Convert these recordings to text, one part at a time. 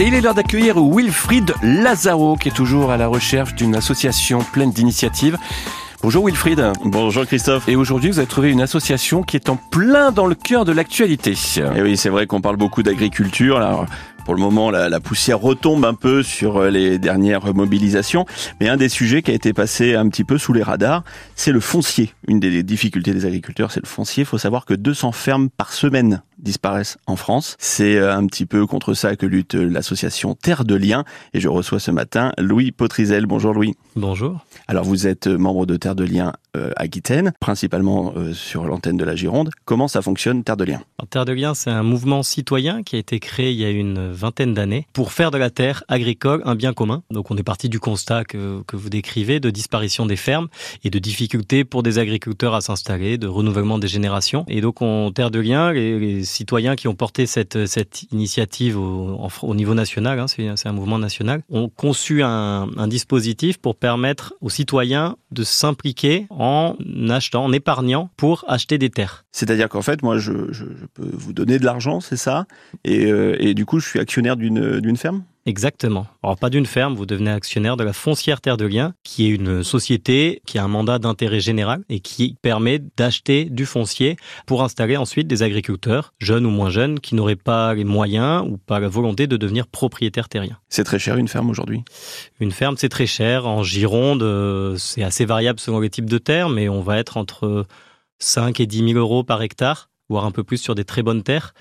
Et il est l'heure d'accueillir Wilfried Lazaro, qui est toujours à la recherche d'une association pleine d'initiatives. Bonjour Wilfried. Bonjour Christophe. Et aujourd'hui, vous avez trouvé une association qui est en plein dans le cœur de l'actualité. Et eh oui, c'est vrai qu'on parle beaucoup d'agriculture. Alors, pour le moment, la, la, poussière retombe un peu sur euh, les dernières mobilisations. Mais un des sujets qui a été passé un petit peu sous les radars, c'est le foncier. Une des difficultés des agriculteurs, c'est le foncier. Il faut savoir que 200 fermes par semaine disparaissent en France. C'est euh, un petit peu contre ça que lutte l'association Terre de Liens. Et je reçois ce matin Louis Potrizel. Bonjour Louis. Bonjour. Alors vous êtes membre de Terre de Liens euh, Aquitaine, principalement euh, sur l'antenne de la Gironde. Comment ça fonctionne Terre de Liens? Terre de Liens, c'est un mouvement citoyen qui a été créé il y a une vingtaine d'années pour faire de la terre agricole un bien commun. Donc on est parti du constat que, que vous décrivez de disparition des fermes et de difficultés pour des agriculteurs à s'installer, de renouvellement des générations. Et donc on Terre de Liens, les, citoyens qui ont porté cette, cette initiative au, au niveau national, hein, c'est un mouvement national, ont conçu un, un dispositif pour permettre aux citoyens de s'impliquer en achetant, en épargnant pour acheter des terres. C'est-à-dire qu'en fait, moi, je, peux vous donner de l'argent, c'est ça? Euh, et du coup, je suis actionnaire d'une ferme? Exactement. Alors pas d'une ferme, vous devenez actionnaire de la foncière Terre de Liens, qui est une société qui a un mandat d'intérêt général et qui permet d'acheter du foncier pour installer ensuite des agriculteurs, jeunes ou moins jeunes, qui n'auraient pas les moyens ou pas la volonté de devenir propriétaires terriens. C'est très cher une ferme aujourd'hui? Une ferme, c'est très cher. En Gironde, euh, c'est assez variable selon les types de terres, mais on va être entre 5 et 10 000 euros par hectare voire un peu plus sur des très bonnes terres.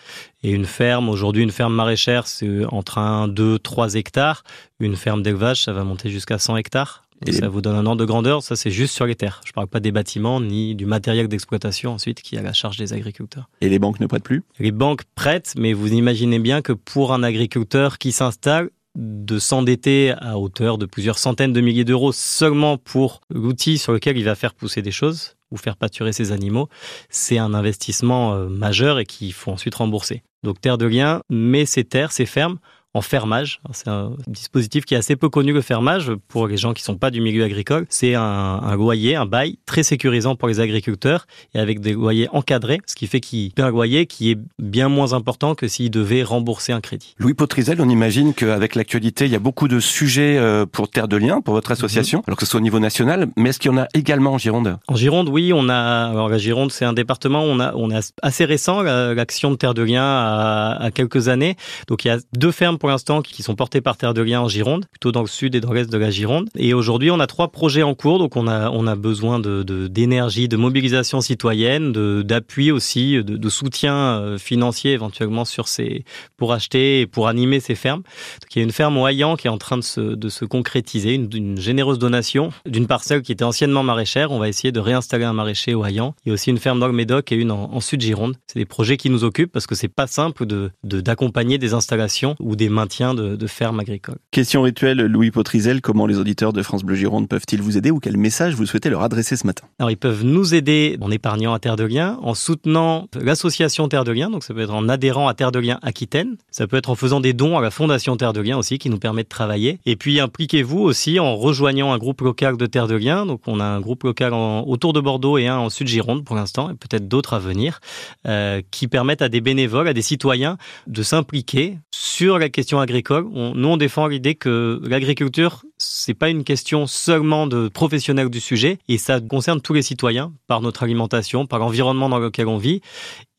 Et une ferme, aujourd'hui, une ferme maraîchère, c'est entre 1, 2, 3 hectares. Une ferme d'élevage, ça va monter jusqu'à 100 hectares. Et, ça vous donne un ordre de grandeur. Ça, c'est juste sur les terres. Je parle pas des bâtiments ni du matériel d'exploitation ensuite qui est à la charge des agriculteurs. Et les banques ne prêtent plus? Les banques prêtent, mais vous imaginez bien que pour un agriculteur qui s'installe, de s'endetter à hauteur de plusieurs centaines de milliers d'euros seulement pour l'outil sur lequel il va faire pousser des choses, ou faire pâturer ses animaux, c'est un investissement euh, majeur et qu'il faut ensuite rembourser. Donc Terre de Liens met ses terres, ses fermes en fermage. C'est un dispositif qui est assez peu connu, le fermage, pour les gens qui ne sont pas du milieu agricole. C'est un, un, loyer, un bail très sécurisant pour les agriculteurs et avec des loyers encadrés, ce qui fait qu'il paie un loyer qui est bien moins important que s'il devait rembourser un crédit. Louis Potrizel, on imagine qu'avec l'actualité, il y a beaucoup de sujets euh, pour Terre de Liens, pour votre association, mmh. alors que ce soit au niveau national, mais est-ce qu'il y en a également en Gironde? En Gironde, oui, on a, alors la Gironde, c'est un département, on a, on a assez récent, l'action de Terre de Liens à, à quelques années. Donc il y a deux fermes pour l'instant qui sont portés par Terre de Liens en Gironde, plutôt dans le sud et dans l'est de la Gironde. Et aujourd'hui, on a trois projets en cours, donc on a on a besoin de d'énergie, de, de, mobilisation citoyenne, d'appui aussi, de, de, soutien euh, financier éventuellement sur ces pour acheter et pour animer ces fermes. Donc, il y a une ferme au Hayan qui est en train de se de se concrétiser, une, généreuse donation d'une parcelle qui était anciennement maraîchère. On va essayer de réinstaller un maraîcher au Hayan. Il y a aussi une ferme dans le Médoc et une en, en sud Gironde. C'est des projets qui nous occupent parce que c'est pas simple de d'accompagner des installations ou des maintien de, de fermes agricoles. Question rituelle, Louis Potrizel, comment les auditeurs de France Bleu Gironde peuvent-ils vous aider ou quel message vous souhaitez leur adresser ce matin? Alors ils peuvent nous aider en épargnant à Terre de Liens, en soutenant l'association Terre de Liens, donc ça peut être en adhérant à Terre de Liens Aquitaine, ça peut être en faisant des dons à la Fondation Terre de Liens aussi qui nous permet de travailler. Et puis impliquez-vous aussi en rejoignant un groupe local de Terre de Liens, donc on a un groupe local en, autour de Bordeaux et un en Sud Gironde pour l'instant, et peut-être d'autres à venir, euh, qui permettent à des bénévoles, à des citoyens de s'impliquer sur la question agricole nous, on défend l'idée que l'agriculture, c'est pas une question seulement de professionnels du sujet, et ça concerne tous les citoyens, par notre alimentation, par l'environnement dans lequel on vit,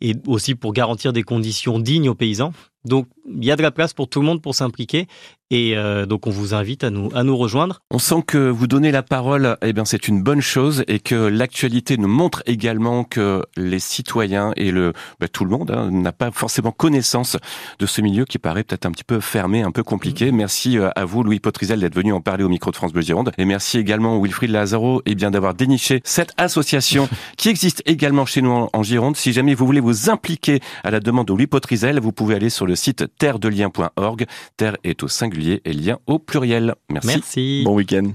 et aussi pour garantir des conditions dignes aux paysans. Donc, il y a de la place pour tout le monde pour s'impliquer. Et euh, donc, on vous invite à nous, à nous rejoindre. On sent que vous donnez la parole, eh bien, c'est une bonne chose et que l'actualité nous montre également que les citoyens et le, bah, tout le monde hein, n'a pas forcément connaissance de ce milieu qui paraît peut-être un petit peu fermé, un peu compliqué. Mmh. Merci euh, à vous, Louis Potrizel, d'être venu en parler au micro de France Bleu Gironde. Et merci également Wilfried Lazaro, et eh bien, d'avoir déniché cette association qui existe également chez nous en, en Gironde. Si jamais vous voulez vous impliquer à la demande de Louis Potrizel, vous pouvez aller sur le site terre-de-lien.org. Terre est au singulier et lien au pluriel. Merci. Merci. Bon week-end.